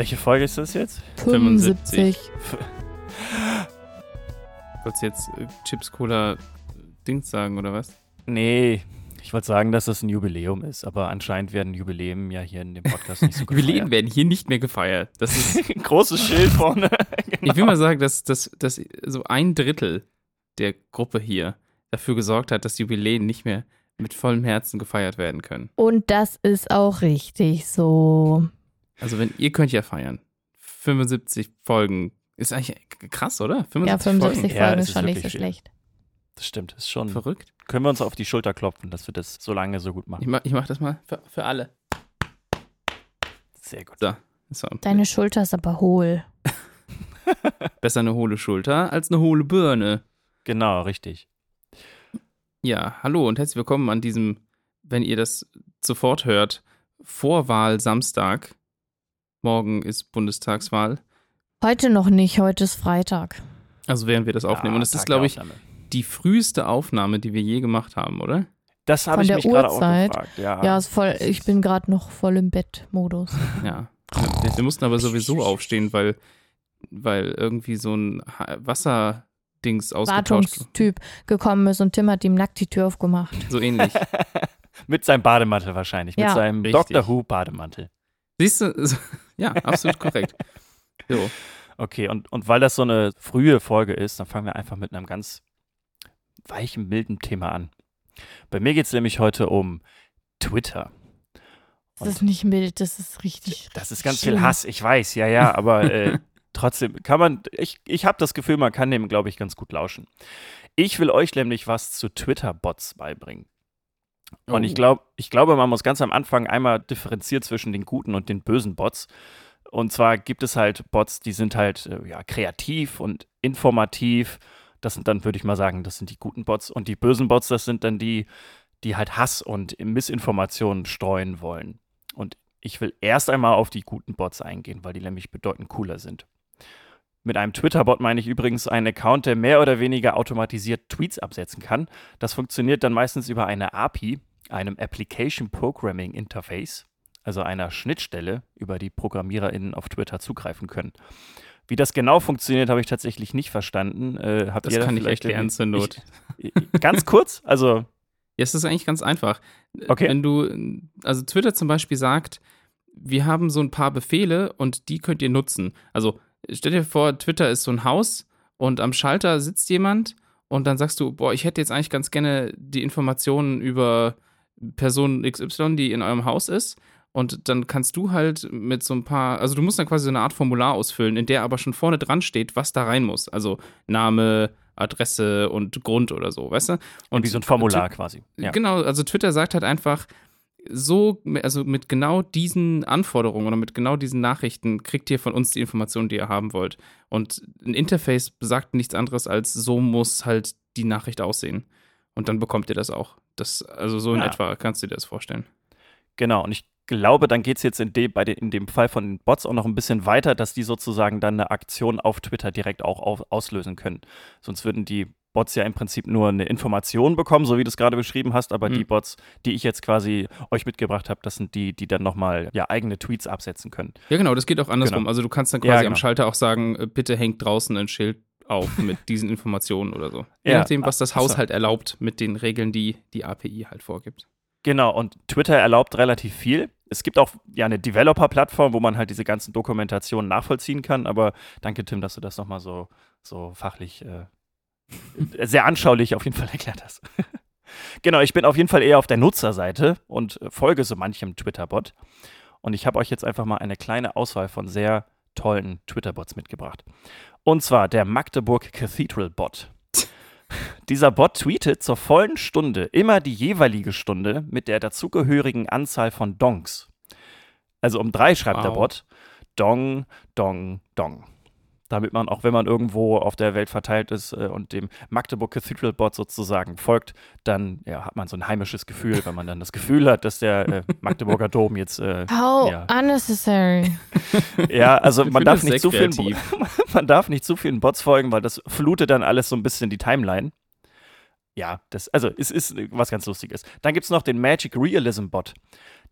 Welche Folge ist das jetzt? 75. Wolltest du jetzt äh, Chips Cola Dings sagen oder was? Nee, ich wollte sagen, dass das ein Jubiläum ist, aber anscheinend werden Jubiläen ja hier in dem Podcast nicht so gefeiert. Jubiläen werden hier nicht mehr gefeiert. Das ist, Ein großes Schild vorne. ich will mal sagen, dass, dass, dass so ein Drittel der Gruppe hier dafür gesorgt hat, dass Jubiläen nicht mehr mit vollem Herzen gefeiert werden können. Und das ist auch richtig so. Also wenn ihr könnt ja feiern. 75 Folgen ist eigentlich krass, oder? Ja, 75 Ja, Folgen es ist ist schon nicht so viel. schlecht. Das stimmt, ist schon. Verrückt. Können wir uns auf die Schulter klopfen, dass wir das so lange so gut Ich machen. mach, ich mach das mal für, für alle. Sehr gut. So. So. Deine Schulter ist aber hohl. Besser eine hohle Schulter als eine hohle Birne. Genau, richtig. Ja, hallo und herzlich willkommen an diesem, wenn ihr das sofort hört, Vorwahl Samstag. Morgen ist Bundestagswahl. Heute noch nicht, heute ist Freitag. Also während wir das aufnehmen. und es ist, glaube ich, die früheste Aufnahme, die wir je gemacht haben, oder? Das habe Von ich der mich gerade auch Uhrzeit? gefragt. Ja, Ja, ist voll, ich bin gerade noch voll im Bettmodus. Ja. Wir, wir mussten aber sowieso aufstehen, weil, weil irgendwie so ein Wasserdings ausgetauscht. Wartungstyp gekommen ist und Tim hat ihm nackt die Tür aufgemacht. So ähnlich. mit seinem Bademantel wahrscheinlich. Mit Ja. seinem Richtig. Doctor Who Bademantel. Siehst du? Ja, absolut korrekt. So. Okay, und, und weil das so eine frühe Folge ist, dann fangen wir einfach mit einem ganz weichen, milden Thema an. Bei mir geht es nämlich heute um Twitter. Das ist nicht mild, das ist richtig. Das ist ganz schlimm. viel Hass, ich weiß, ja, ja, aber äh, trotzdem kann man, ich, ich habe das Gefühl, man kann dem, glaube ich, ganz gut lauschen. Ich will euch nämlich was zu Twitter-Bots beibringen. Und ich, Oh. glaub, ich glaube, man muss ganz am Anfang einmal differenzieren zwischen den guten und den bösen Bots. Und zwar gibt es halt Bots, die sind halt äh, ja, kreativ und informativ. Das sind dann, würde ich mal sagen, das sind die guten Bots. Und die bösen Bots, das sind dann die, die halt Hass und Missinformationen streuen wollen. Und ich will erst einmal auf die guten Bots eingehen, weil die nämlich bedeutend cooler sind. Mit einem Twitter-Bot meine ich übrigens einen Account, der mehr oder weniger automatisiert Tweets absetzen kann. Das funktioniert dann meistens über eine API, einem Application Programming Interface, also einer Schnittstelle, über die ProgrammiererInnen auf Twitter zugreifen können. Wie das genau funktioniert, habe ich tatsächlich nicht verstanden. Äh, Das ihr da kann ich erklären zur Not. Ich, ganz kurz, also Ja, es ist eigentlich ganz einfach. Okay. Wenn du, also Twitter zum Beispiel sagt, wir haben so ein paar Befehle und die könnt ihr nutzen. Also stell dir vor, Twitter ist so ein Haus und am Schalter sitzt jemand und dann sagst du, boah, ich hätte jetzt eigentlich ganz gerne die Informationen über Person XY, die in eurem Haus ist. Und dann kannst du halt mit so ein paar, also du musst dann quasi so eine Art Formular ausfüllen, in der aber schon vorne dran steht, was da rein muss. Also Name, Adresse und Grund oder so, weißt du? und wie so ein Formular quasi. Ja. Genau, also Twitter sagt halt einfach, so, also mit genau diesen Anforderungen oder mit genau diesen Nachrichten kriegt ihr von uns die Informationen, die ihr haben wollt. Und ein Interface besagt nichts anderes als, so muss halt die Nachricht aussehen. Und dann bekommt ihr das auch. Das, also so in Ja. etwa kannst du dir das vorstellen. Genau, und ich glaube, dann geht es jetzt in dem, bei den, in dem Fall von den Bots auch noch ein bisschen weiter, dass die sozusagen dann eine Aktion auf Twitter direkt auch auf, auslösen können. Sonst würden die Bots ja im Prinzip nur eine Information bekommen, so wie du es gerade beschrieben hast, aber Mhm. die Bots, die ich jetzt quasi euch mitgebracht habe, das sind die, die dann nochmal ja, eigene Tweets absetzen können. Ja, genau, das geht auch andersrum. Genau. Also du kannst dann Ja, quasi genau. am Schalter auch sagen, äh, bitte hängt draußen ein Schild auf mit diesen Informationen oder so. Je Ja, nachdem, was das. Haus halt erlaubt mit den Regeln, die die API halt vorgibt. Genau, und Twitter erlaubt relativ viel. Es gibt auch ja eine Developer-Plattform, wo man halt diese ganzen Dokumentationen nachvollziehen kann, aber danke, Tim, dass du das nochmal so, so fachlich äh, sehr anschaulich auf jeden Fall erklärt hast. genau, ich bin auf jeden Fall eher auf der Nutzerseite und folge so manchem Twitter-Bot. Und ich habe euch jetzt einfach mal eine kleine Auswahl von sehr tollen Twitter-Bots mitgebracht. Und zwar der Magdeburg Cathedral Bot. Dieser Bot tweetet zur vollen Stunde immer die jeweilige Stunde mit der dazugehörigen Anzahl von Dongs. Also um drei schreibt der Wow. Bot Dong, Dong, Dong. Damit man, auch wenn man irgendwo auf der Welt verteilt ist äh, und dem Magdeburg Cathedral Bot sozusagen folgt, dann ja, hat man so ein heimisches Gefühl, wenn man dann das Gefühl hat, dass der äh, Magdeburger Dom jetzt äh, How Ja. unnecessary. ja, also man darf nicht zu vielen, man darf nicht zu vielen Bots folgen, weil das flutet dann alles so ein bisschen die Timeline. Ja, das, also es ist was ganz Lustiges. Dann gibt es noch den Magic Realism Bot.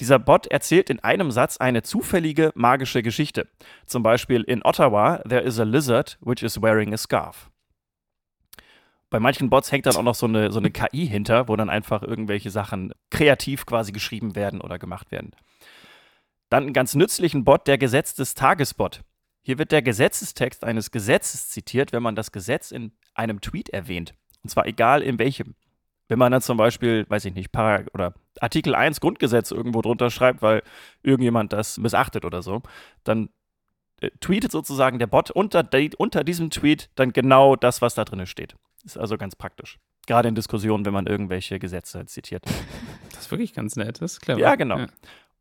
Dieser Bot erzählt in einem Satz eine zufällige magische Geschichte. Zum Beispiel in Ottawa, there is a lizard which is wearing a scarf. Bei manchen Bots hängt dann auch noch so eine, so eine KI hinter, wo dann einfach irgendwelche Sachen kreativ quasi geschrieben werden oder gemacht werden. Dann einen ganz nützlichen Bot, der Gesetz des Tagesbot. Hier wird der Gesetzestext eines Gesetzes zitiert, wenn man das Gesetz in einem Tweet erwähnt. Und zwar egal in welchem. Wenn man dann zum Beispiel, weiß ich nicht, Parag oder Artikel 1 Grundgesetz irgendwo drunter schreibt, weil irgendjemand das missachtet oder so, dann äh, tweetet sozusagen der Bot unter, unter diesem Tweet dann genau das, was da drin steht. Ist also ganz praktisch. Gerade in Diskussionen, wenn man irgendwelche Gesetze zitiert. Das ist wirklich ganz nett, das ist clever. Ja, genau. Ja.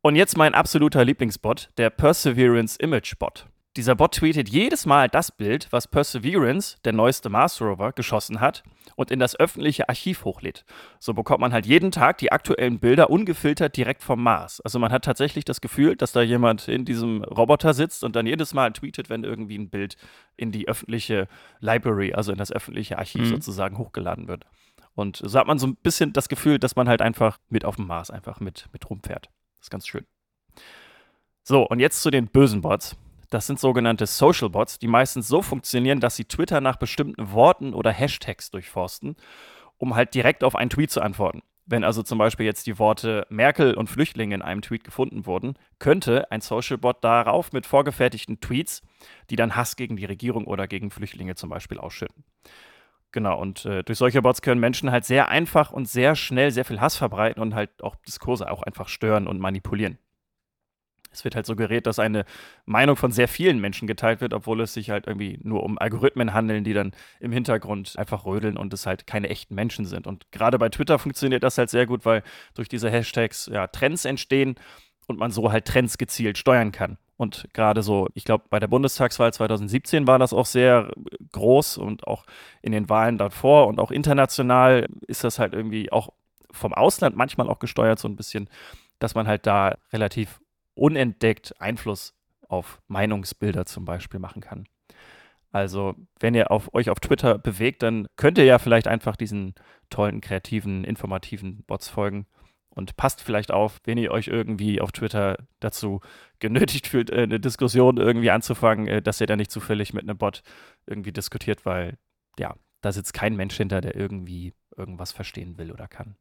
Und jetzt mein absoluter Lieblingsbot, der Perseverance Image Bot. Dieser Bot tweetet jedes Mal das Bild, was Perseverance, der neueste Mars Rover, geschossen hat und in das öffentliche Archiv hochlädt. So bekommt man halt jeden Tag die aktuellen Bilder ungefiltert direkt vom Mars. Also man hat tatsächlich das Gefühl, dass da jemand in diesem Roboter sitzt und dann jedes Mal tweetet, wenn irgendwie ein Bild in die öffentliche Library, also in das öffentliche Archiv mhm. sozusagen hochgeladen wird. Und so hat man so ein bisschen das Gefühl, dass man halt einfach mit auf dem Mars einfach mit, mit rumfährt. Das ist ganz schön. So, und jetzt zu den bösen Bots. Das sind sogenannte Social Bots, die meistens so funktionieren, dass sie Twitter nach bestimmten Worten oder Hashtags durchforsten, um halt direkt auf einen Tweet zu antworten. Wenn also zum Beispiel jetzt die Worte Merkel und Flüchtlinge in einem Tweet gefunden wurden, könnte ein Social Bot darauf mit vorgefertigten Tweets, die dann Hass gegen die Regierung oder gegen Flüchtlinge zum Beispiel ausschütten. Genau, und äh, durch solche Bots können Menschen halt sehr einfach und sehr schnell sehr viel Hass verbreiten und halt auch Diskurse auch einfach stören und manipulieren es wird halt suggeriert, dass eine Meinung von sehr vielen Menschen geteilt wird, obwohl es sich halt irgendwie nur um Algorithmen handeln, die dann im Hintergrund einfach rödeln und es halt keine echten Menschen sind. Und gerade bei Twitter funktioniert das halt sehr gut, weil durch diese Hashtags ja Trends entstehen und man so halt Trends gezielt steuern kann. Und gerade so, ich glaube, bei der Bundestagswahl 2017 war das auch sehr groß und auch in den Wahlen davor und auch international ist das halt irgendwie auch vom Ausland manchmal auch gesteuert, so ein bisschen, dass man halt da relativ unentdeckt Einfluss auf Meinungsbilder zum Beispiel machen kann. Also, wenn ihr auf, euch auf Twitter bewegt, dann könnt ihr ja vielleicht einfach diesen tollen, kreativen, informativen Bots folgen und passt vielleicht auf, wenn ihr euch irgendwie auf Twitter dazu genötigt fühlt, äh, eine Diskussion irgendwie anzufangen, äh, dass ihr da nicht zufällig mit einem Bot irgendwie diskutiert, weil ja, da sitzt kein Mensch hinter, der irgendwie irgendwas verstehen will oder kann.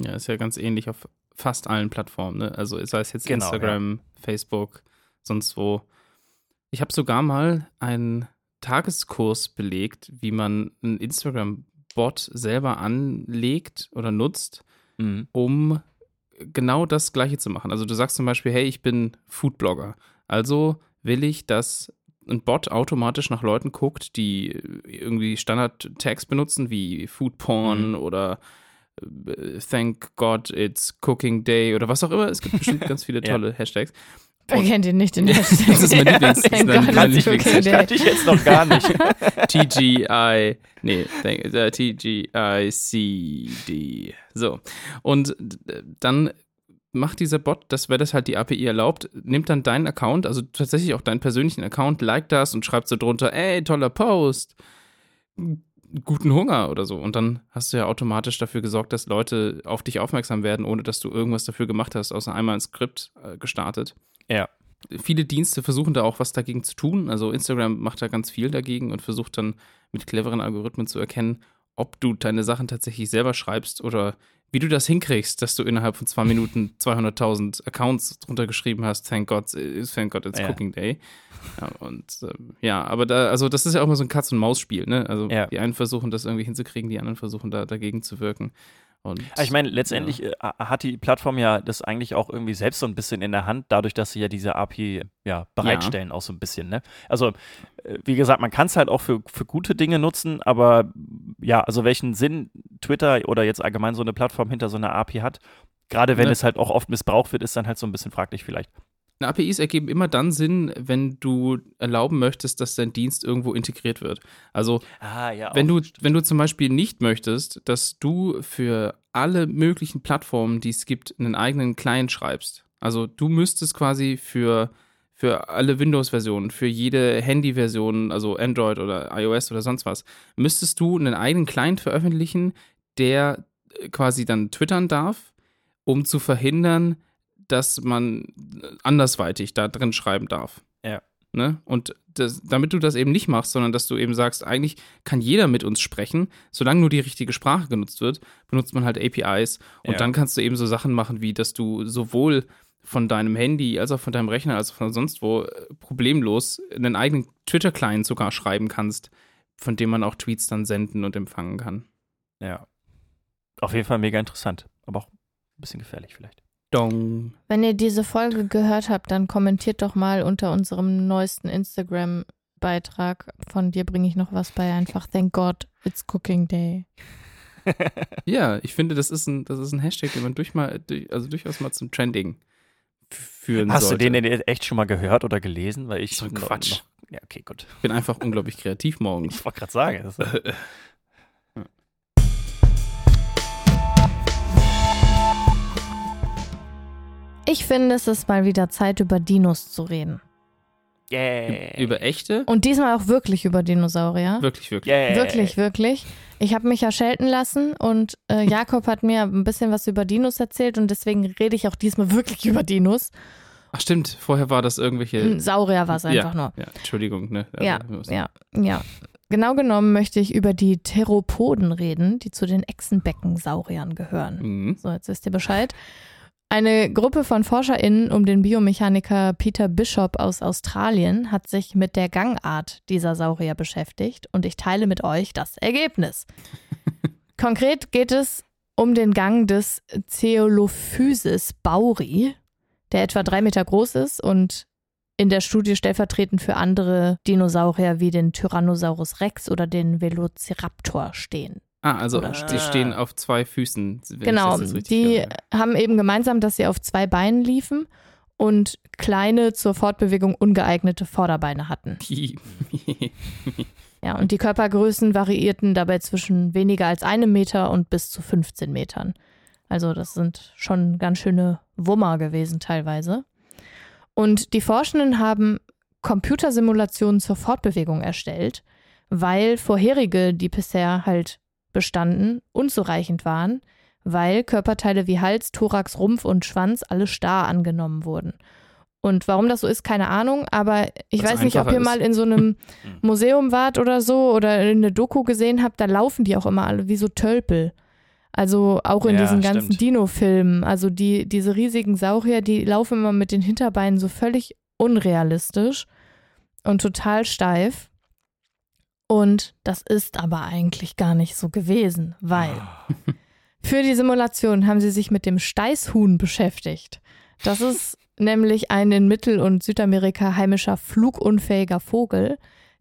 Ja, ist ja ganz ähnlich auf fast allen Plattformen, ne? Also sei es jetzt genau, Instagram, ja. Facebook, sonst wo. Ich habe sogar mal einen Tageskurs belegt, wie man einen Instagram-Bot selber anlegt oder nutzt, mhm. um genau das Gleiche zu machen. Also du sagst zum Beispiel, hey, ich bin Foodblogger. Also will ich, dass ein Bot automatisch nach Leuten guckt, die irgendwie Standard-Tags benutzen, wie Foodporn mhm. oder Thank God It's Cooking Day oder was auch immer. Es gibt bestimmt ganz viele tolle ja. Hashtags. Wer kennt ihn nicht, den Hashtag? das ist mein Lieblings. Thank mein, God mein Lieblings das kannte ich jetzt noch gar nicht. TGI, nee, thank, uh, TGICD. So. Und dann macht dieser Bot, das wäre das halt die API erlaubt, nimmt dann deinen Account, also tatsächlich auch deinen persönlichen Account, liked das und schreibt so drunter, ey, toller Post guten Hunger oder so. Und dann hast du ja automatisch dafür gesorgt, dass Leute auf dich aufmerksam werden, ohne dass du irgendwas dafür gemacht hast, außer einmal ein Skript äh, gestartet. Ja. Viele Dienste versuchen da auch was dagegen zu tun. Also Instagram macht da ganz viel dagegen und versucht dann mit cleveren Algorithmen zu erkennen, ob du deine Sachen tatsächlich selber schreibst oder wie du das hinkriegst, dass du innerhalb von zwei Minuten 200.000 Accounts drunter geschrieben hast, thank God, thank God it's ja. Cooking Day. Ja, und ähm, ja, aber da, also das ist ja auch mal so ein Katz-und-Maus-Spiel, ne? Also ja. die einen versuchen das irgendwie hinzukriegen, die anderen versuchen da dagegen zu wirken. Und, ich meine, letztendlich ja. Äh, hat die Plattform ja das eigentlich auch irgendwie selbst so ein bisschen in der Hand, dadurch, dass sie ja diese API ja, bereitstellen, ja. auch so ein bisschen. Ne? Also, äh, wie gesagt, man kann es halt auch für, für gute Dinge nutzen, aber ja, also welchen Sinn Twitter oder jetzt allgemein so eine Plattform hinter so einer API hat, gerade wenn ne. es halt auch oft missbraucht wird, ist dann halt so ein bisschen fraglich vielleicht. APIs ergeben immer dann Sinn, wenn du erlauben möchtest, dass dein Dienst irgendwo integriert wird. Also, ah, ja, wenn, du, wenn du zum Beispiel nicht möchtest, dass du für alle möglichen Plattformen, die es gibt, einen eigenen Client schreibst. Also, du müsstest quasi für, für alle Windows-Versionen, für jede Handy-Version, also Android oder iOS oder sonst was, müsstest du einen eigenen Client veröffentlichen, der äh, quasi dann twittern darf, um zu verhindern, dass man andersweitig da drin schreiben darf. Ja. Ne? Und das, damit du das eben nicht machst, sondern dass du eben sagst, eigentlich kann jeder mit uns sprechen, solange nur die richtige Sprache genutzt wird, benutzt man halt APIs und Ja. dann kannst du eben so Sachen machen, wie dass du sowohl von deinem Handy als auch von deinem Rechner als auch von sonst wo äh, problemlos einen eigenen Twitter-Client sogar schreiben kannst, von dem man auch Tweets dann senden und empfangen kann. Ja. Auf jeden Fall mega interessant, aber auch ein bisschen gefährlich vielleicht. Dong. Wenn ihr diese Folge gehört habt, dann kommentiert doch mal unter unserem neuesten Instagram-Beitrag. Von dir bringe ich noch was bei. Einfach Thank God it's Cooking Day. Ja, ich finde, das ist ein, das ist ein Hashtag, den man durch mal, durch, also durchaus mal zum Trending führen Hast sollte. du den denn echt schon mal gehört oder gelesen? Weil ich So ein Quatsch. Noch, ja, okay, gut. Ich bin einfach unglaublich kreativ morgens. Ich wollte gerade sagen. Ich finde, es ist mal wieder Zeit, über Dinos zu reden. yeah. Über echte? Und diesmal auch wirklich über Dinosaurier. Wirklich, wirklich. yeah. Wirklich, wirklich. Ich habe mich ja schelten lassen und äh, Jakob hat mir ein bisschen was über Dinos erzählt und deswegen rede ich auch diesmal wirklich über Dinos. Ach stimmt, vorher war das irgendwelche. Saurier war es einfach ja, nur. Ja, Entschuldigung, ne? Also, Ja, ja, ja. Genau genommen möchte ich über die Theropoden reden, die zu den Echsenbeckensauriern gehören. Mhm. So, jetzt wisst ihr Bescheid. Eine Gruppe von ForscherInnen um den Biomechaniker Peter Bishop aus Australien hat sich mit der Gangart dieser Saurier beschäftigt und ich teile mit euch das Ergebnis. Konkret geht es um den Gang des Ceolophysis bauri, der etwa drei Meter groß ist und in der Studie stellvertretend für andere Dinosaurier wie den Tyrannosaurus Rex oder den Velociraptor stehen. Ah, also Oder sie steht. stehen auf zwei Füßen. Genau, die höre. haben eben gemeinsam, dass sie auf zwei Beinen liefen und kleine, zur Fortbewegung ungeeignete Vorderbeine hatten. Ja, und die Körpergrößen variierten dabei zwischen weniger als einem Meter und bis zu 15 Metern. Also das sind schon ganz schöne Wummer gewesen teilweise. Und die Forschenden haben Computersimulationen zur Fortbewegung erstellt, weil vorherige, die bisher halt bestanden, unzureichend waren, weil Körperteile wie Hals, Thorax, Rumpf und Schwanz alle starr angenommen wurden. Und warum das so ist, keine Ahnung, aber ich Weil's weiß nicht, ob ihr ist. mal in so einem Museum wart oder so oder in eine Doku gesehen habt, da laufen die auch immer alle wie so Tölpel. Also auch in Ja, diesen ganzen. Dino-Filmen. Also die, diese riesigen Saurier, die laufen immer mit den Hinterbeinen so völlig unrealistisch und total steif. Und das ist aber eigentlich gar nicht so gewesen, weil für die Simulation haben sie sich mit dem Steißhuhn beschäftigt. Das ist nämlich ein in Mittel- und Südamerika heimischer flugunfähiger Vogel,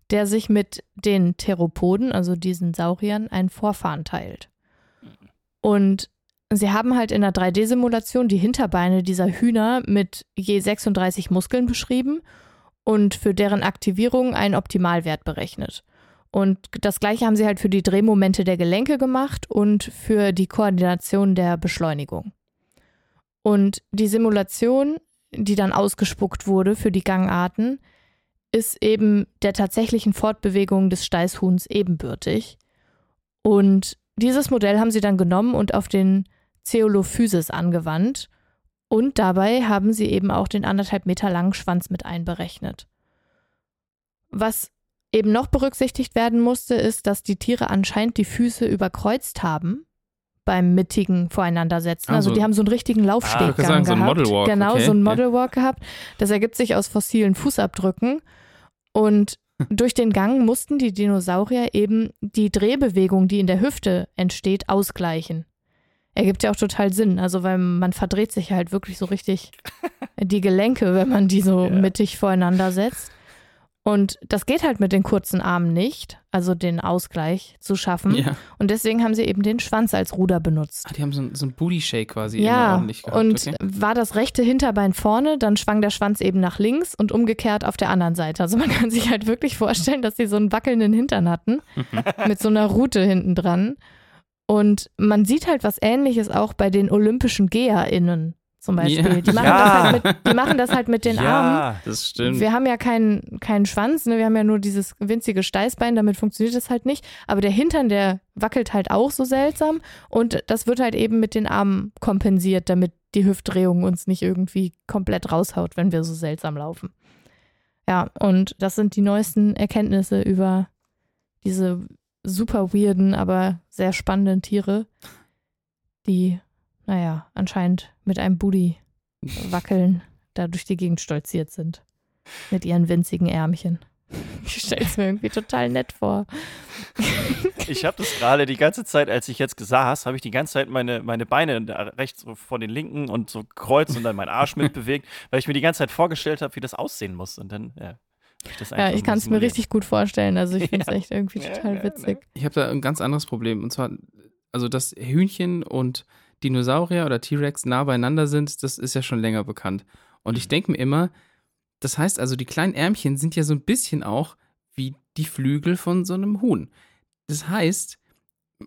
der sich mit den Theropoden, also diesen Sauriern, einen Vorfahren teilt. Und sie haben halt in der 3D-Simulation die Hinterbeine dieser Hühner mit je 36 Muskeln beschrieben und für deren Aktivierung einen Optimalwert berechnet. Und das gleiche haben sie halt für die Drehmomente der Gelenke gemacht und für die Koordination der Beschleunigung. Und die Simulation, die dann ausgespuckt wurde für die Gangarten, ist eben der tatsächlichen Fortbewegung des Steißhuhns ebenbürtig. Und dieses Modell haben sie dann genommen und auf den Ceolophysis angewandt. Und dabei haben sie eben auch den anderthalb Meter langen Schwanz mit einberechnet. Was eben noch berücksichtigt werden musste, ist, dass die Tiere anscheinend die Füße überkreuzt haben beim mittigen Voreinandersetzen. Also Also- die haben so einen richtigen ich Laufsteggang wollte sagen, so ein gehabt. Modelwalk, Genau, okay, so ein ja. Modelwalk gehabt. Das ergibt sich aus fossilen Fußabdrücken. Und durch den Gang mussten die Dinosaurier eben die Drehbewegung, die in der Hüfte entsteht, ausgleichen. Ergibt ja auch total Sinn. Also, weil man verdreht sich halt wirklich so richtig die Gelenke, wenn man die so Ja. mittig voreinander setzt. Und das geht halt mit den kurzen Armen nicht, also den Ausgleich zu schaffen. Ja. Und deswegen haben sie eben den Schwanz als Ruder benutzt. Ah, die haben so, ein- so einen Booty-Shake quasi Ja, ordentlich gehabt. und okay. war das rechte Hinterbein vorne, dann schwang der Schwanz eben nach links und umgekehrt auf der anderen Seite. Also man kann sich halt wirklich vorstellen, dass sie so einen wackelnden Hintern hatten mit so einer Rute hinten dran. Und man sieht halt was ähnliches auch bei den olympischen GeherInnen zum Beispiel. Ja. Die, machen Ja. das halt mit, die machen das halt mit den Armen. ja, Das stimmt. Wir haben ja keinen, keinen Schwanz, ne? wir haben ja nur dieses winzige Steißbein, damit funktioniert das halt nicht. Aber der Hintern, der wackelt halt auch so seltsam und das wird halt eben mit den Armen kompensiert, damit die Hüftdrehung uns nicht irgendwie komplett raushaut, wenn wir so seltsam laufen. Ja, und das sind die neuesten Erkenntnisse über diese super weirden, aber sehr spannenden Tiere, die, naja, anscheinend mit einem Booty wackeln, da durch die Gegend stolziert sind. Mit ihren winzigen Ärmchen. Ich stelle es mir irgendwie total nett vor. Ich habe das gerade die ganze Zeit, als ich jetzt saß, habe ich die ganze Zeit meine, meine Beine rechts so vor den linken und so kreuz und dann meinen Arsch mitbewegt, weil ich mir die ganze Zeit vorgestellt habe, wie das aussehen muss. Und dann, ja. Ich das Ja, ich kann es mir richtig gut vorstellen. Also ich finde es Ja. echt irgendwie total ja, witzig. Ich habe da ein ganz anderes Problem. Und zwar, also dass Hühnchen und Dinosaurier oder T-Rex nah beieinander sind, das ist ja schon länger bekannt. Und ich denke mir immer, das heißt also, die kleinen Ärmchen sind ja so ein bisschen auch wie die Flügel von so einem Huhn. Das heißt,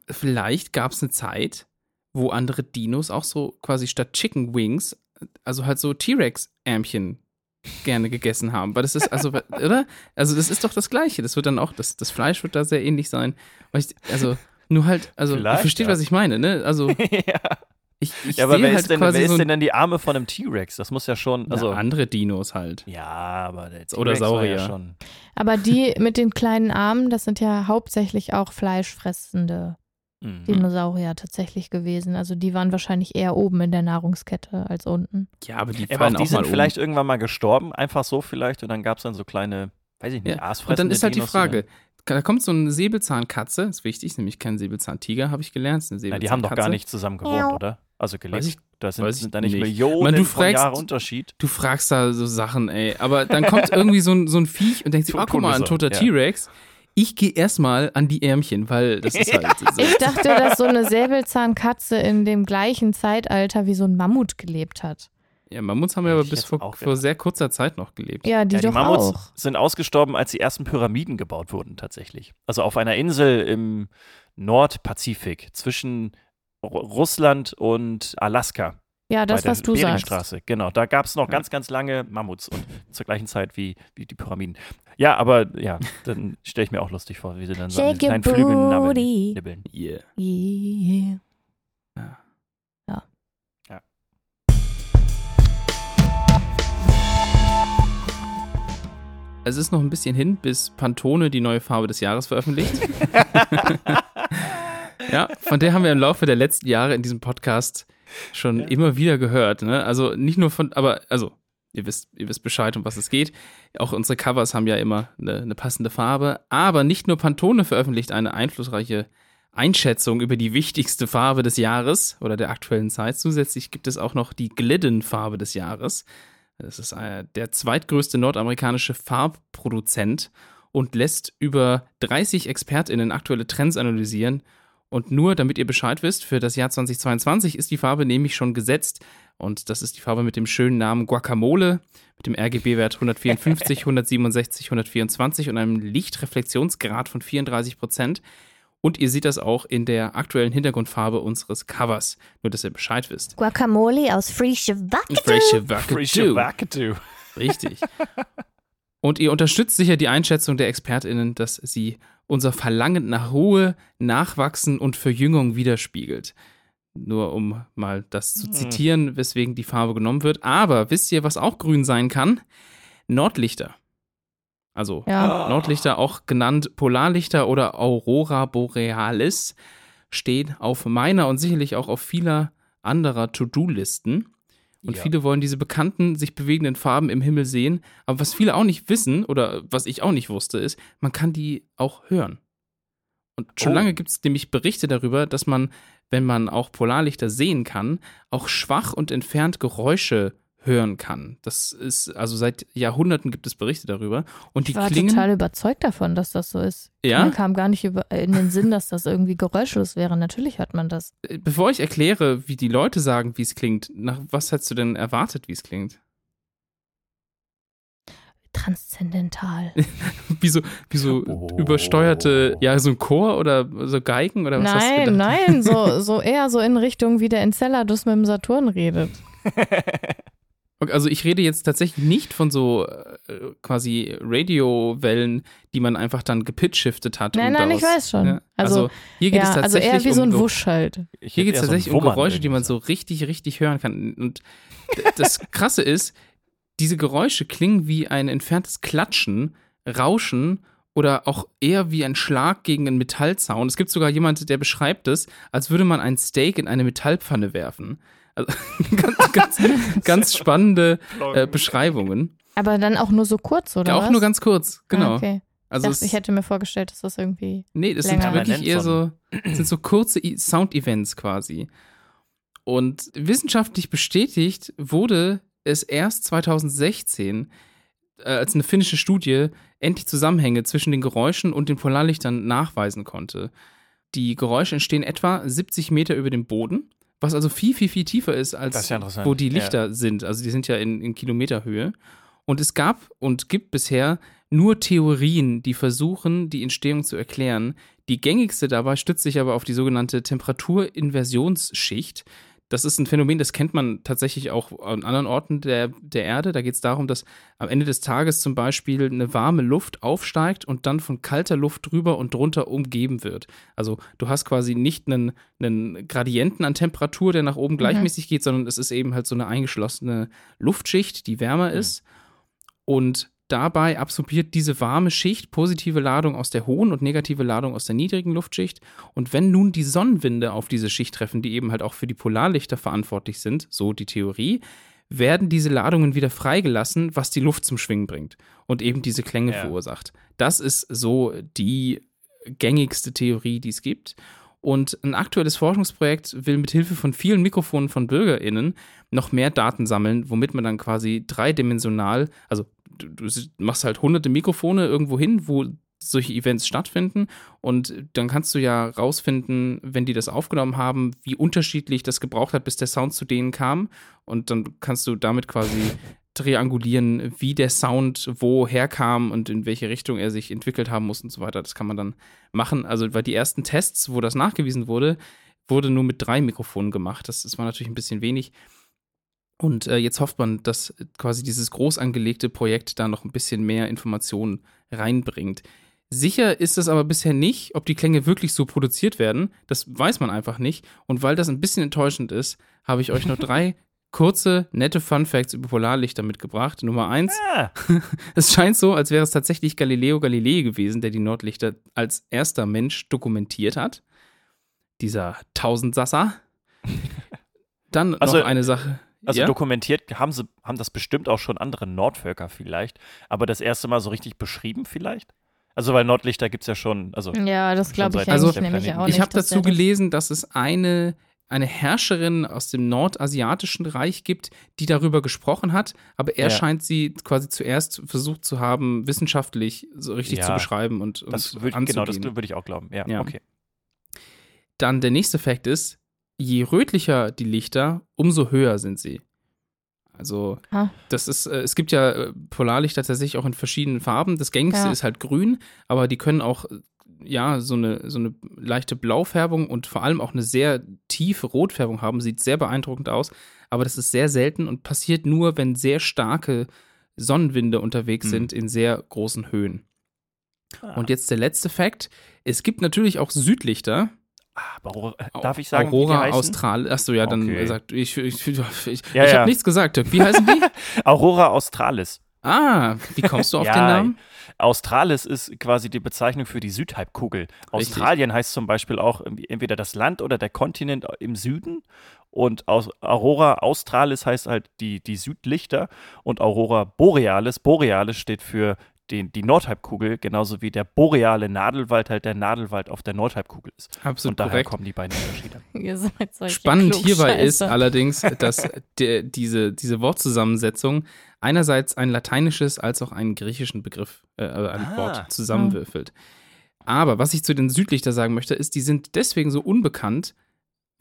vielleicht gab es eine Zeit, wo andere Dinos auch so quasi statt Chicken Wings, also halt so T-Rex-Ärmchen gerne gegessen haben. Weil das ist, also, oder? Also, das ist doch das Gleiche. Das wird dann auch, das, das Fleisch wird da sehr ähnlich sein. Weil ich, also, nur halt, also, Vielleicht, ihr versteht, ja. was ich meine, ne? Also, ja. ich, ich ja, aber sehe wer, halt ist denn, quasi wer ist so denn dann die Arme von einem T-Rex? Das muss ja schon, also, also. andere Dinos halt. ja, aber der T-Rex Oder war Saurier. Ja schon. Aber die mit den kleinen Armen, das sind ja hauptsächlich auch fleischfressende Mhm. Dinosaurier tatsächlich gewesen. Also die waren wahrscheinlich eher oben in der Nahrungskette als unten. Ja, aber die aber die auch mal sind vielleicht irgendwann mal gestorben, einfach so vielleicht. Und dann gab es dann so kleine, weiß ich nicht, Ja, Aasfressende Und dann ist halt die Dinos, Frage, da kommt so eine Säbelzahnkatze, ist wichtig, nämlich kein Säbelzahntiger, habe ich gelernt. ist Eine Ja, die haben doch gar Säbelzahnkatze. nicht zusammen gewohnt, oder? Also gelebt. Da sind, sind da nicht, nicht. Millionen Man, du von fragst- Jahren Unterschied. Du fragst da so Sachen, ey. Aber dann kommt irgendwie so ein, so ein Viech und denkt sich, ah, guck mal, ein toter ja. T-Rex. Ich gehe erstmal an die Ärmchen, weil das ist halt so. Ich dachte, dass so eine Säbelzahnkatze in dem gleichen Zeitalter wie so ein Mammut gelebt hat. Ja, Mammuts haben ja aber bis vor, vor sehr kurzer Zeit noch gelebt. Ja, die ja, die doch Mammuts auch. sind ausgestorben, als die ersten Pyramiden gebaut wurden, tatsächlich. Also auf einer Insel im Nordpazifik zwischen Ru- Russland und Alaska. Ja, das, bei der was du sagst. Beringstraße. Genau, da gab es noch Ja. ganz, ganz lange Mammuts und zur gleichen Zeit wie, wie die Pyramiden. Ja, aber ja, dann stelle ich mir auch lustig vor, wie sie dann so an Shake your kleinen Flügeln nibbeln. Yeah. Yeah. Es ist noch ein bisschen hin, bis Pantone die neue Farbe des Jahres veröffentlicht. ja, von der haben wir im Laufe der letzten Jahre in diesem Podcast schon immer wieder gehört. Ne? Also nicht nur von, aber also ihr wisst, ihr wisst Bescheid, um was es geht. Auch unsere Covers haben ja immer eine, eine passende Farbe. Aber nicht nur Pantone veröffentlicht eine einflussreiche Einschätzung über die wichtigste Farbe des Jahres oder der aktuellen Zeit. Zusätzlich gibt es auch noch die Glidden-Farbe des Jahres. Das ist äh, der zweitgrößte nordamerikanische Farbproduzent und lässt über 30 ExpertInnen aktuelle Trends analysieren. Und nur damit ihr Bescheid wisst, für das Jahr 2022 ist die Farbe nämlich schon gesetzt. Und das ist die Farbe mit dem schönen Namen Guacamole, mit dem RGB-Wert 154, 167, 124 und einem Lichtreflexionsgrad von 34 Prozent. Und ihr seht das auch in der aktuellen Hintergrundfarbe unseres Covers, nur dass ihr Bescheid wisst. Guacamole aus Wackadoo. Wackadoo. Richtig. Und ihr unterstützt sicher die Einschätzung der ExpertInnen, dass sie unser Verlangen nach Ruhe, Nachwachsen und Verjüngung widerspiegelt. Nur um mal das zu Hm. zitieren, weswegen die Farbe genommen wird. Aber wisst ihr, was auch grün sein kann? Nordlichter. Also Ja. Nordlichter, auch genannt Polarlichter oder Aurora Borealis, stehen auf meiner und sicherlich auch auf vieler anderer To-Do-Listen. Und Ja. viele wollen diese bekannten, sich bewegenden Farben im Himmel sehen. Aber was viele auch nicht wissen, oder was ich auch nicht wusste, ist, man kann die auch hören. Und schon Oh. lange gibt es nämlich Berichte darüber, dass man, wenn man auch Polarlichter sehen kann, auch schwach und entfernt Geräusche hören kann. Das ist, also seit Jahrhunderten gibt es Berichte darüber. Und die Ich war klingen. total überzeugt davon, dass das so ist. Ja? Mir kam gar nicht über, in den Sinn, dass das irgendwie geräuschlos wäre. Natürlich hört man das. Äh, Bevor ich erkläre, wie die Leute sagen, wie es klingt, nach was hättest du denn erwartet, wie es klingt? Transzendental. Wie so, wie so Oh. übersteuerte, ja, so ein Chor oder so Geigen oder was hast du Nein, gedacht? nein, so, so eher so in Richtung, wie der Enceladus mit dem Saturn redet. Okay, Also ich rede jetzt tatsächlich nicht von so äh, quasi Radiowellen, die man einfach dann gepitchshiftet hat. Nein, und nein, ich daraus- weiß schon. Ja, Also, also, hier geht ja, es also tatsächlich eher wie so ein um, Wusch halt. Ich Hier geht es eher so tatsächlich um Geräusche, die man so richtig, richtig hören kann. Und das Krasse ist, diese Geräusche klingen wie ein entferntes Klatschen, Rauschen oder auch eher wie ein Schlag gegen einen Metallzaun. Es gibt sogar jemanden, der beschreibt es, als würde man ein Steak in eine Metallpfanne werfen. Also, ganz, ganz, ganz spannende äh, Beschreibungen. Aber dann auch nur so kurz, oder? auch was? nur ganz kurz, genau. Ah, okay. Also ich, dachte, es- ich hätte mir vorgestellt, dass das irgendwie. Nee, das sind wirklich eher so, sind so kurze Sound-Events quasi. Und wissenschaftlich bestätigt wurde es erst 2016, äh, als eine finnische Studie endlich Zusammenhänge zwischen den Geräuschen und den Polarlichtern nachweisen konnte. Die Geräusche entstehen etwa 70 Meter über dem Boden, was also viel, viel, viel tiefer ist, als ja wo die Ja. Lichter sind. Also die sind ja in, in Kilometerhöhe. Und es gab und gibt bisher nur Theorien, die versuchen, die Entstehung zu erklären. Die gängigste dabei stützt sich aber auf die sogenannte Temperaturinversionsschicht. Das ist ein Phänomen, das kennt man tatsächlich auch an anderen Orten der, der Erde. Da geht es darum, dass am Ende des Tages zum Beispiel eine warme Luft aufsteigt und dann von kalter Luft drüber und drunter umgeben wird. Also du hast quasi nicht einen, einen Gradienten an Temperatur, der nach oben gleichmäßig geht, sondern es ist eben halt so eine eingeschlossene Luftschicht, die wärmer ist. Und dabei absorbiert diese warme Schicht positive Ladung aus der hohen und negative Ladung aus der niedrigen Luftschicht. Und wenn nun die Sonnenwinde auf diese Schicht treffen, die eben halt auch für die Polarlichter verantwortlich sind, so die Theorie, werden diese Ladungen wieder freigelassen, was die Luft zum Schwingen bringt und eben diese Klänge Ja. verursacht. Das ist so die gängigste Theorie, die es gibt. Und ein aktuelles Forschungsprojekt will mit Hilfe von vielen Mikrofonen von BürgerInnen noch mehr Daten sammeln, womit man dann quasi dreidimensional, also du, machst halt hunderte Mikrofone irgendwo hin, wo solche Events stattfinden und dann kannst du ja rausfinden, wenn die das aufgenommen haben, wie unterschiedlich das gebraucht hat, bis der Sound zu denen kam und dann kannst du damit quasi triangulieren, wie der Sound woher kam und in welche Richtung er sich entwickelt haben muss und so weiter. Das kann man dann machen. Also, weil die ersten Tests, wo das nachgewiesen wurde, wurde nur mit drei Mikrofonen gemacht. Das, das war natürlich ein bisschen wenig. Und äh, jetzt hofft man, dass quasi dieses groß angelegte Projekt da noch ein bisschen mehr Informationen reinbringt. Sicher ist es aber bisher nicht, ob die Klänge wirklich so produziert werden. Das weiß man einfach nicht. Und weil das ein bisschen enttäuschend ist, habe ich euch noch drei kurze, nette Fun Facts über Polarlichter mitgebracht. Nummer eins. Ah, Es scheint so, als wäre es tatsächlich Galileo Galilei gewesen, der die Nordlichter als erster Mensch dokumentiert hat. Dieser Tausendsasser. Dann Also- noch eine Sache. Also ja? dokumentiert haben sie, haben das bestimmt auch schon andere Nordvölker vielleicht, aber das erste Mal so richtig beschrieben vielleicht? Also weil Nordlichter gibt es ja schon, also Ja, das glaube ich Also, nämlich auch nicht. ich habe dazu gelesen, dass es eine, eine Herrscherin aus dem nordasiatischen Reich gibt, die darüber gesprochen hat, aber er Ja. scheint sie quasi zuerst versucht zu haben, wissenschaftlich so richtig Ja, zu beschreiben und, und das würd, genau, das anzugehen. würde ich auch glauben. Ja, Ja. okay. Dann der nächste Fakt ist, je rötlicher die Lichter, umso höher sind sie. Also, Ah. das ist, äh, es gibt ja äh, Polarlichter tatsächlich auch in verschiedenen Farben. Das gängigste Ja. ist halt grün, aber die können auch, äh, ja, so eine, so eine leichte Blaufärbung und vor allem auch eine sehr tiefe Rotfärbung haben. Sieht sehr beeindruckend aus, aber das ist sehr selten und passiert nur, wenn sehr starke Sonnenwinde unterwegs Hm. sind in sehr großen Höhen. Ah. Und jetzt der letzte Fakt. Es gibt natürlich auch Südlichter, Ah, aber, äh, darf ich sagen, Aurora? Austral. Achso, ja, dann Okay. sagt ich, ich, ich, ich, Ja, ja. habe nichts gesagt. Wie heißen die? Aurora Australis. ah, wie kommst du auf Ja, den Namen? Australis ist quasi die Bezeichnung für die Südhalbkugel. Australien heißt zum Beispiel auch entweder das Land oder der Kontinent im Süden. Und aus Aurora Australis heißt halt die, die Südlichter. Und Aurora Borealis, Borealis steht für den, die Nordhalbkugel, genauso wie der boreale Nadelwald halt der Nadelwald auf der Nordhalbkugel ist. Absolut Und daher korrekt. kommen die beiden Unterschiede. Ihr seid solche Spannend hierbei ist allerdings, dass der, diese, diese Wortzusammensetzung einerseits ein lateinisches als auch einen griechischen Begriff, äh, also ein Ah. Wort zusammenwürfelt. Aber was ich zu den Südlichter sagen möchte, ist, die sind deswegen so unbekannt.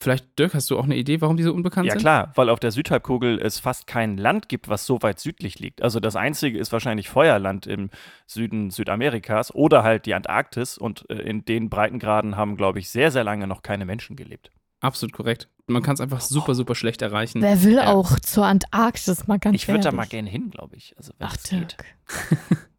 Vielleicht, Dirk, hast du auch eine Idee, warum die so unbekannt Ja sind? klar, weil auf der Südhalbkugel es fast kein Land gibt, was so weit südlich liegt. Also das einzige ist wahrscheinlich Feuerland im Süden Südamerikas oder halt die Antarktis und äh, in den Breitengraden haben, glaube ich, sehr, sehr lange noch keine Menschen gelebt. Absolut korrekt. man kann es einfach super, super schlecht erreichen. Wer will Ja. auch zur Antarktis mal ganz Ich würde da mal gerne hin, glaube ich. Also, Ach. Dirk.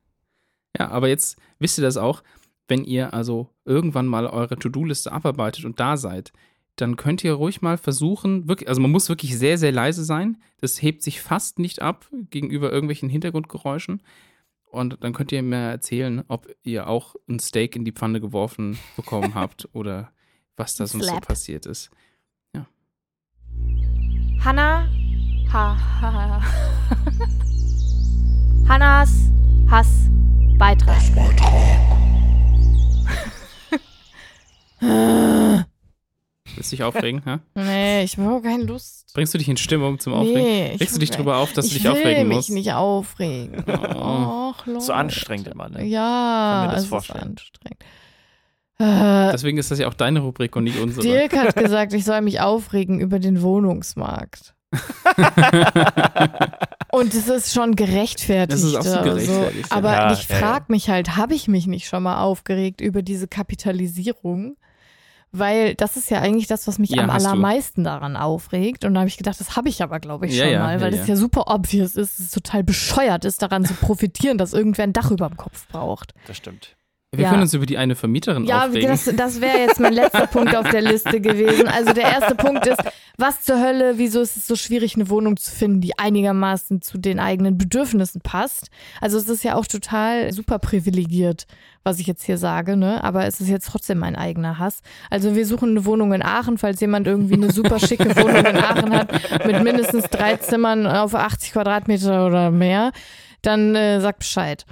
Ja, aber jetzt wisst ihr das auch, wenn ihr also irgendwann mal eure To-Do-Liste abarbeitet und da seid, dann könnt ihr ruhig mal versuchen, wirklich, also man muss wirklich sehr, sehr leise sein. Das hebt sich fast nicht ab gegenüber irgendwelchen Hintergrundgeräuschen. Und dann könnt ihr mir erzählen, ob ihr auch ein Steak in die Pfanne geworfen bekommen habt oder was da sonst so passiert ist. Hanna. Ha, ha, ha. Hannas Hassbeitrag. Willst du dich aufregen? hä? Nee, ich habe keine Lust. Bringst du dich in Stimmung zum Aufregen? Nee, ich Regst du dich will- drüber auf, dass du ich dich will aufregen mich musst? nicht aufregen. Oh. Och, Leute. So anstrengend immer, ne? Ja, Kann mir das es vorstellen. ist anstrengend. Äh, Deswegen ist das ja auch deine Rubrik und nicht unsere. Dirk hat gesagt, ich soll mich aufregen über den Wohnungsmarkt. Und es ist schon gerechtfertigt. Das ist absolut aber gerechtfertigt, So. ja. Aber Ja, ich ja, ja. frage mich halt, habe ich mich nicht schon mal aufgeregt über diese Kapitalisierung? Weil das ist ja eigentlich das, was mich Ja, am hast du. allermeisten daran aufregt. Und da habe ich gedacht, das habe ich aber, glaube ich, Ja, schon ja, mal, weil ja, das ja. ja super obvious ist, dass es total bescheuert ist, daran zu profitieren, dass irgendwer ein Dach über dem Kopf braucht. Das stimmt. Wir Ja. können uns über die eine Vermieterin Ja, aufregen. das, das wäre jetzt mein letzter Punkt auf der Liste gewesen. Also der erste Punkt ist, was zur Hölle, wieso ist es so schwierig, eine Wohnung zu finden, die einigermaßen zu den eigenen Bedürfnissen passt? Also es ist ja auch total super privilegiert, was ich jetzt hier sage, ne? Aber es ist jetzt trotzdem mein eigener Hass. Also wir suchen eine Wohnung in Aachen, falls jemand irgendwie eine super schicke Wohnung in Aachen hat, mit mindestens drei Zimmern auf 80 Quadratmeter oder mehr, dann äh, sagt Bescheid.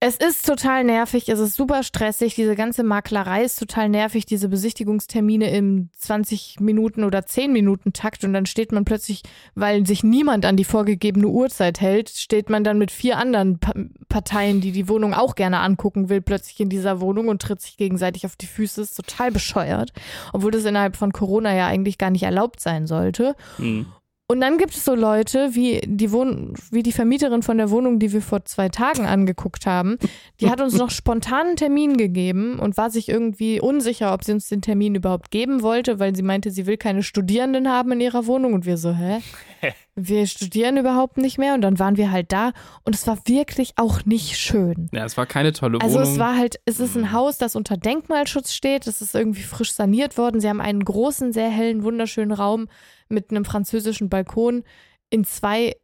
Es ist total nervig, es ist super stressig, diese ganze Maklerei ist total nervig, diese Besichtigungstermine im 20 Minuten oder 10 Minuten Takt und dann steht man plötzlich, weil sich niemand an die vorgegebene Uhrzeit hält, steht man dann mit vier anderen pa Parteien, die die Wohnung auch gerne angucken will, plötzlich in dieser Wohnung und tritt sich gegenseitig auf die Füße. ist total bescheuert, obwohl das innerhalb von Corona ja eigentlich gar nicht erlaubt sein sollte. Hm. Und dann gibt es so Leute, wie die, Wohn wie die Vermieterin von der Wohnung, die wir vor zwei Tagen angeguckt haben. Die hat uns noch spontan einen Termin gegeben und war sich irgendwie unsicher, ob sie uns den Termin überhaupt geben wollte, weil sie meinte, sie will keine Studierenden haben in ihrer Wohnung. Und wir so, hä? Wir studieren überhaupt nicht mehr. Und dann waren wir halt da. Und es war wirklich auch nicht schön. Ja, es war keine tolle Also Wohnung. es war halt, es ist ein Haus, das unter Denkmalschutz steht. Es ist irgendwie frisch saniert worden. Sie haben einen großen, sehr hellen, wunderschönen Raum mit einem französischen Balkon in zwei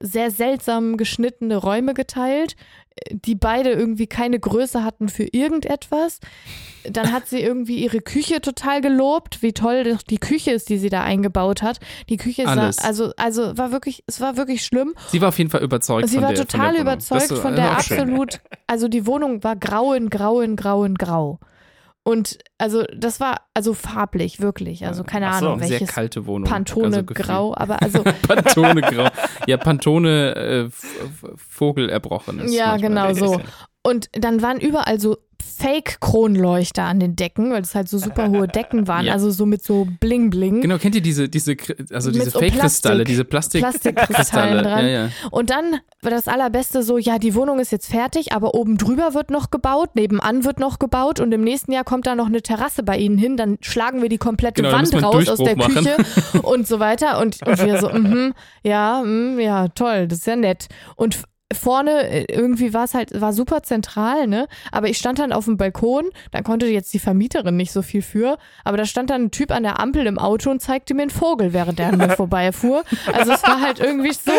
sehr seltsam geschnittene Räume geteilt, die beide irgendwie keine Größe hatten für irgendetwas. Dann hat sie irgendwie ihre Küche total gelobt, wie toll doch die Küche ist, die sie da eingebaut hat. Die Küche sah, Alles. also, also war wirklich, es war wirklich schlimm. Sie war auf jeden Fall überzeugt Sie von war der total von der überzeugt von der auch schön. absolut, also die Wohnung war grau in grau in grau in grau. Und also das war also farblich, wirklich. Also keine Ach so, Ahnung, Sehr welches kalte Wohnung. Pantone also grau, aber also Pantone grau. Ja, Pantone äh, Vogel erbrochen ist. Ja, genau so. und dann waren überall so Fake-Kronleuchter an den Decken, weil es halt so super hohe Decken waren, Ja. also so mit so Bling Bling. Genau, kennt ihr diese, diese, also diese so Fake-Kristalle, Plastik- diese Plastik Plastikkristallen dran. Ja, ja. Und dann war das allerbeste so, ja, die Wohnung ist jetzt fertig, aber oben drüber wird noch gebaut, nebenan wird noch gebaut und im nächsten Jahr kommt da noch eine Terrasse bei Ihnen hin, dann schlagen wir die komplette Genau, Wand raus aus der Durchbruch Küche und so weiter und, und wir so, mhm, ja, mm, ja, toll, das ist ja nett. Und vorne äh, irgendwie war es halt, war super zentral, ne? Aber ich stand dann auf dem Balkon, dann konnte jetzt die Vermieterin nicht so viel für, aber da stand dann ein Typ an der Ampel im Auto und zeigte mir einen Vogel, während der an mir vorbeifuhr. Also es war halt irgendwie so,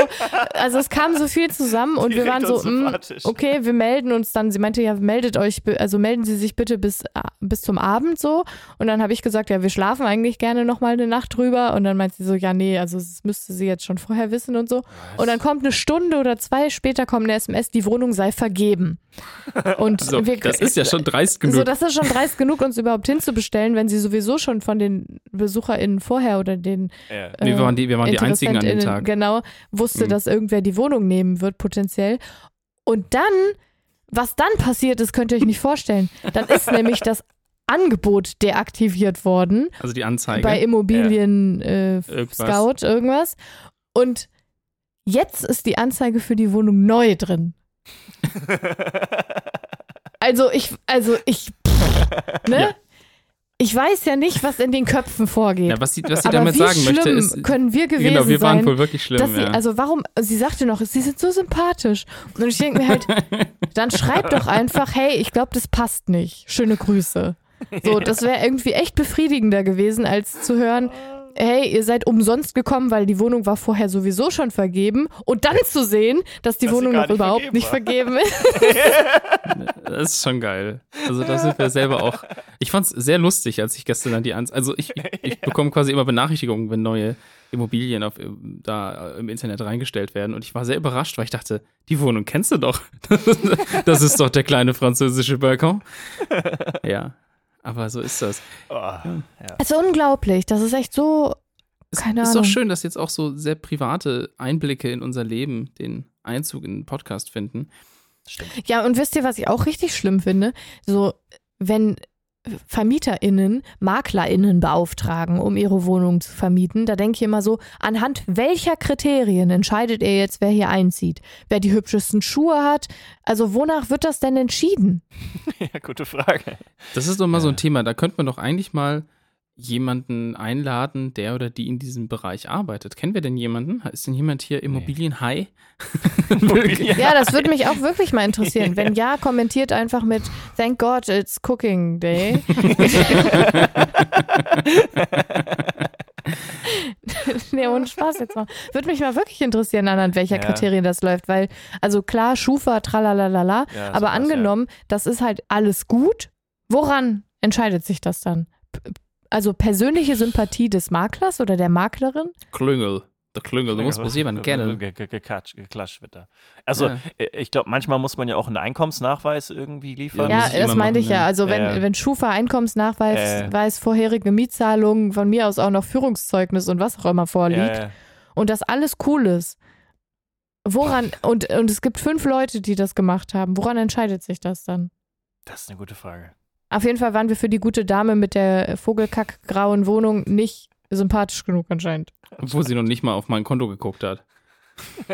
also es kam so viel zusammen und wir Direkt waren so, und mm, okay, wir melden uns dann. Sie meinte, ja, meldet euch, also melden Sie sich bitte bis, äh, bis zum Abend so. Und dann habe ich gesagt, ja, wir schlafen eigentlich gerne noch mal eine Nacht drüber. Und dann meint sie so, ja, nee, also das müsste sie jetzt schon vorher wissen und so. Und dann kommt eine Stunde oder zwei später kommt eine SMS, die Wohnung sei vergeben. Und So, wir, das ist ja schon dreist genug. so, das ist schon dreist genug, uns überhaupt hinzubestellen, wenn sie sowieso schon von den BesucherInnen vorher oder den Ja. nee, wir waren die, wir waren die einzigen an dem Tag. Genau, wusste, Mhm. dass irgendwer die Wohnung nehmen wird, potenziell. Und dann, was dann passiert ist, könnt ihr euch nicht vorstellen. Dann ist nämlich das Angebot deaktiviert worden Also die Anzeige. bei Immobilien äh, Irgendwas. Scout, irgendwas. Und jetzt ist die Anzeige für die Wohnung neu drin. Also ich, also ich, pff, ne? Ja. Ich weiß ja nicht, was in den Köpfen vorgeht. Ja, was sie, was sie Aber damit wie sagen schlimm möchte, ist. können wir gewesen Genau, wir sein, waren wohl wirklich schlimm. sie, ja. also warum, sie sagte noch, sie sind so sympathisch. Und ich denke mir halt, dann schreib doch einfach, hey, ich glaube, das passt nicht. Schöne Grüße. So, das wäre irgendwie echt befriedigender gewesen, als zu hören, hey, ihr seid umsonst gekommen, weil die Wohnung war vorher sowieso schon vergeben. Und dann zu sehen, dass die Dass Wohnung noch nicht überhaupt vergeben nicht vergeben ist. Das ist schon geil. Also da sind wir selber auch. Ich fand es sehr lustig, als ich gestern dann die Ans Also ich, ich, ich bekomme quasi immer Benachrichtigungen, wenn neue Immobilien auf, da im Internet reingestellt werden. Und ich war sehr überrascht, weil ich dachte, die Wohnung kennst du doch. Das ist doch der kleine französische Balkon. Ja, aber so ist das. Oh, ja. Es ist unglaublich. Das ist echt so, keine Es ist Ahnung. doch schön, dass jetzt auch so sehr private Einblicke in unser Leben den Einzug in den Podcast finden. Stimmt. Ja, und wisst ihr, was ich auch richtig schlimm finde? So, wenn VermieterInnen MaklerInnen beauftragen, um ihre Wohnung zu vermieten, da denke ich immer so, anhand welcher Kriterien entscheidet ihr jetzt, wer hier einzieht? Wer die hübschesten Schuhe hat? Also wonach wird das denn entschieden? ja, gute Frage. Das ist doch mal so ein Ja. Thema. Da könnte man doch eigentlich mal jemanden einladen, der oder die in diesem Bereich arbeitet. Kennen wir denn jemanden? Ist denn jemand hier Immobilienhai? Ja, das würde mich auch wirklich mal interessieren. Wenn ja, kommentiert einfach mit Thank God it's Cooking Day. nee, ohne Spaß jetzt mal. Würde mich mal wirklich interessieren, anhand welcher Ja. Kriterien das läuft, weil, also klar, Schufa, tralalala, Ja, aber sowas, angenommen, das ist halt alles gut, woran entscheidet sich das dann? Also persönliche Sympathie des Maklers oder der Maklerin? Klüngel. Der Klüngel. Du musst bloß jemanden kennen. Ge- ge- Geklatscht wird da. Also, Ja. äh, ich glaube, manchmal muss man ja auch einen Einkommensnachweis irgendwie liefern. Ja, das immer meinte ich ja. Also wenn, Ja. wenn Schufa Einkommensnachweis, Äh. weiß vorherige Mietzahlungen, von mir aus auch noch Führungszeugnis und was auch immer vorliegt ja. und das alles cool ist, woran, und, und es gibt fünf Leute, die das gemacht haben, woran entscheidet sich das dann? Das ist eine gute Frage. Auf jeden Fall waren wir für die gute Dame mit der vogelkackgrauen Wohnung nicht sympathisch genug anscheinend. Obwohl sie noch nicht mal auf mein Konto geguckt hat.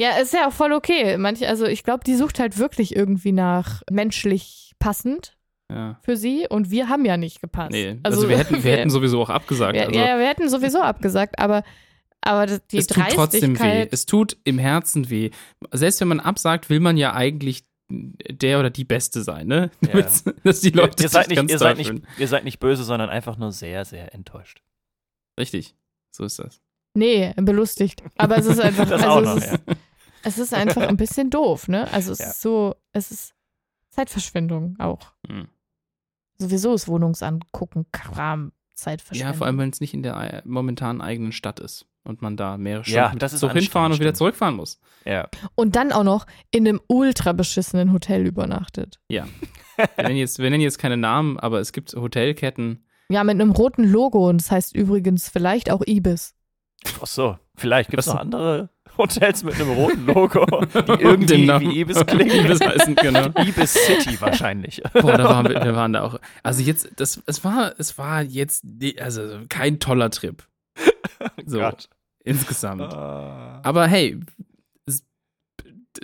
Ja, ist ja auch voll okay. Manch, also ich glaube, die sucht halt wirklich irgendwie nach menschlich passend Ja. für sie und wir haben ja nicht gepasst. Nee, also, wir, hätten, wir hätten sowieso auch abgesagt. Ja, also, ja, wir hätten sowieso abgesagt, aber, aber die es tut trotzdem weh. Es tut im Herzen weh. Selbst wenn man absagt, will man ja eigentlich der oder die Beste sein, ne? Ja. Dass die Leute ihr, seid sich nicht, ganz ihr, seid nicht, ihr seid nicht böse, sondern einfach nur sehr, sehr enttäuscht. Richtig. So ist das. Nee, belustigt. Aber es ist einfach, Das also auch es, noch, ist, ja. es ist einfach ein bisschen doof, ne? Also es Ja. ist so, es ist Zeitverschwendung auch. Hm. Sowieso ist Wohnungsangucken Kram, Zeitverschwendung. Ja, vor allem, wenn es nicht in der äh, momentan eigenen Stadt ist und man da mehrere Ja, Stunden das ist so hinfahren und wieder zurückfahren muss. Ja. Und dann auch noch in einem ultra beschissenen Hotel übernachtet. Wir nennen, jetzt, wir nennen jetzt keine Namen, aber es gibt Hotelketten. Ja, mit einem roten Logo und das heißt übrigens vielleicht auch Ibis. Ach so, vielleicht gibt es noch andere Hotels mit einem roten Logo, die irgendwie wie Ibis klingen. Ibis heißen, genau. Ibis City wahrscheinlich. Boah, da waren wir, wir waren da auch. Also jetzt, das, es war, es war jetzt, also kein toller Trip. So, Gott. insgesamt. Ah. Aber hey, es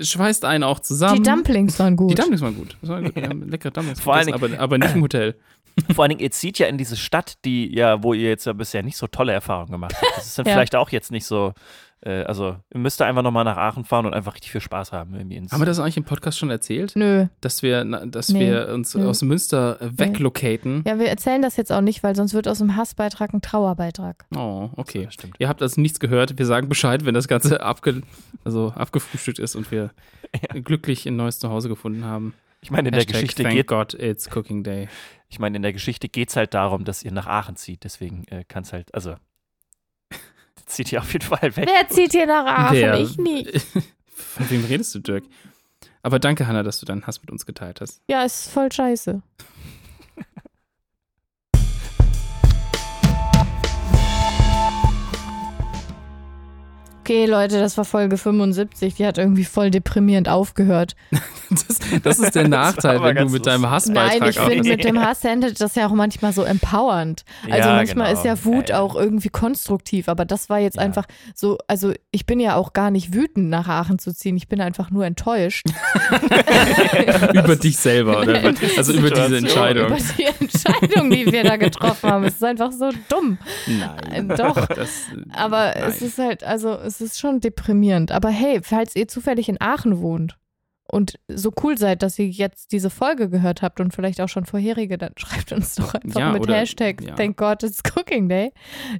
schweißt einen auch zusammen. Die Dumplings waren gut. Die Dumplings waren gut. Das waren gut. Haben leckere Dumplings Vor allen gegessen, aber, aber nicht im Hotel. Vor allen Dingen, ihr zieht ja in diese Stadt, die ja, wo ihr jetzt ja bisher nicht so tolle Erfahrungen gemacht habt. Das ist dann Ja. vielleicht auch jetzt nicht so. Äh, also, ihr müsst da einfach nochmal nach Aachen fahren und einfach richtig viel Spaß haben. Irgendwie ins Haben wir das eigentlich im Podcast schon erzählt? Nö. Dass wir, na, dass Nee. wir uns Nö. aus Münster äh, weglocaten? Ja, wir erzählen das jetzt auch nicht, weil sonst wird aus dem Hassbeitrag ein Trauerbeitrag. Oh, okay. Ja, stimmt. Ihr habt also nichts gehört. Wir sagen Bescheid, wenn das Ganze abge also abgefrühstückt ist und wir glücklich ein neues Zuhause gefunden haben. Ich meine, in der Hashtag Geschichte Thank geht, God it's Cooking Day. ich meine, in der Geschichte geht es halt darum, dass ihr nach Aachen zieht. Deswegen äh, kann es halt, also zieht ihr auf jeden Fall weg. Wer zieht hier nach Aachen? Wer? Ich nicht. Von wem redest du, Dirk? Aber danke, Hannah, dass du deinen Hass mit uns geteilt hast. Ja, ist voll scheiße. Okay, Leute, das war Folge 75. Die hat irgendwie voll deprimierend aufgehört. Das, das ist der Nachteil, wenn du mit deinem. Hassbeitrag Nein, ich finde mit dem Hass endet das ja auch manchmal so empowernd. Also Ja, manchmal genau. ist ja Wut Ja, ja. auch irgendwie konstruktiv, aber das war jetzt Ja. einfach so, also ich bin ja auch gar nicht wütend nach Aachen zu ziehen, ich bin einfach nur enttäuscht. über dich selber, oder? Also über diese. Entscheidung. Über die Entscheidung, die wir da getroffen haben. Es ist einfach so dumm. Nein. Doch. Das, Aber nein. es ist halt, also es ist schon deprimierend. Aber hey, falls ihr zufällig in Aachen wohnt und so cool seid, dass ihr jetzt diese Folge gehört habt und vielleicht auch schon vorherige, dann schreibt uns doch einfach Ja, mit oder- Hashtag ja. Thank God It's Cooking Day.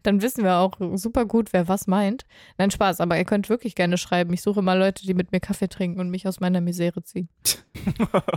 Dann wissen wir auch super gut, wer was meint. Nein, Spaß, aber ihr könnt wirklich gerne schreiben. Ich suche mal Leute, die mit mir Kaffee trinken und mich aus meiner Misere ziehen.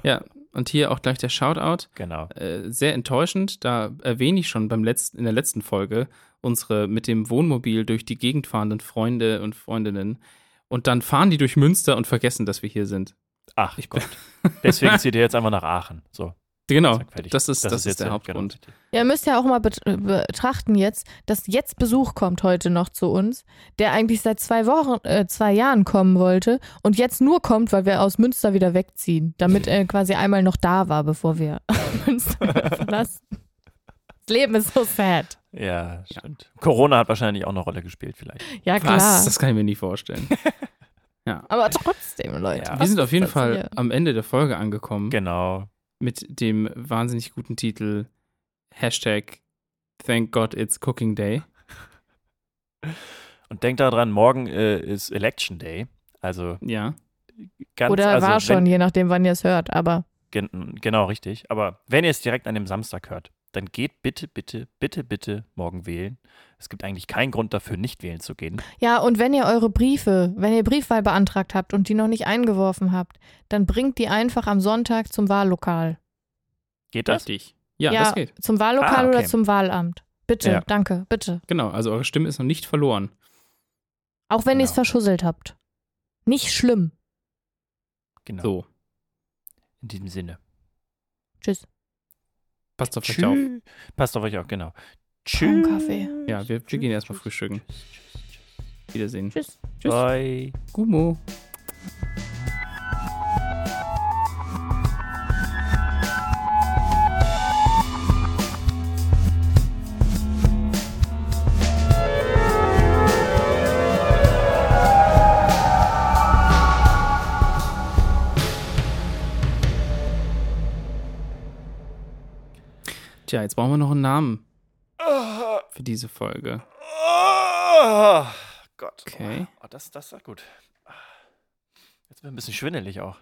Ja, und hier auch gleich der Shoutout. Genau. Äh, sehr enttäuschend, da erwähne ich schon beim letzten, in der letzten Folge unsere mit dem Wohnmobil durch die Gegend fahrenden Freunde und Freundinnen. Und dann fahren die durch Münster und vergessen, dass wir hier sind. Ach Ich Gott. Deswegen zieht ihr jetzt einfach nach Aachen. So, Genau, das ist, das ist, jetzt der genau Hauptgrund. richtig. Ja, ihr müsst ja auch mal bet betrachten jetzt, dass jetzt Besuch kommt heute noch zu uns, der eigentlich seit zwei Wochen, äh, zwei Jahren kommen wollte und jetzt nur kommt, weil wir aus Münster wieder wegziehen, damit er quasi einmal noch da war, bevor wir Münster verlassen. Das Leben ist so sad. Ja, stimmt. Corona hat wahrscheinlich auch eine Rolle gespielt, vielleicht. Ja, klar. Was? Das kann ich mir nicht vorstellen. ja. Aber trotzdem, Leute. Ja. Wir sind auf jeden Fall hier? am Ende der Folge angekommen Genau. mit dem wahnsinnig guten Titel Hashtag Thank God It's Cooking Day. Und denkt daran, morgen äh, ist Election Day. Also Ja. ganz Oder also war wenn, schon, je nachdem, wann ihr es hört. Aber Gen genau, richtig. Aber wenn ihr es direkt an dem Samstag hört, dann geht bitte, bitte, bitte, bitte morgen wählen. Es gibt eigentlich keinen Grund dafür, nicht wählen zu gehen. ja, und wenn ihr eure Briefe, wenn ihr Briefwahl beantragt habt und die noch nicht eingeworfen habt, dann bringt die einfach am Sonntag zum Wahllokal. Geht das? Richtig. Ja, Ja. das geht. Zum Wahllokal Ah, okay. oder zum Wahlamt. Bitte, Ja. danke, bitte. Genau, also eure Stimme ist noch nicht verloren. Auch wenn ihr es Genau. verschusselt habt. Nicht schlimm. Genau. So, In diesem Sinne. Tschüss. Passt auf euch auf. Tschüss. Passt auf euch auf, genau. Tschüss. Kaffee. Ja, wir, wir gehen erstmal frühstücken. Wiedersehen. Tschüss. Tschüss. Bye. Gumo. Tja, jetzt brauchen wir noch einen Namen für diese Folge. Oh, Gott. Okay. Oh, das, das war gut. Jetzt bin ich ein bisschen schwindelig auch.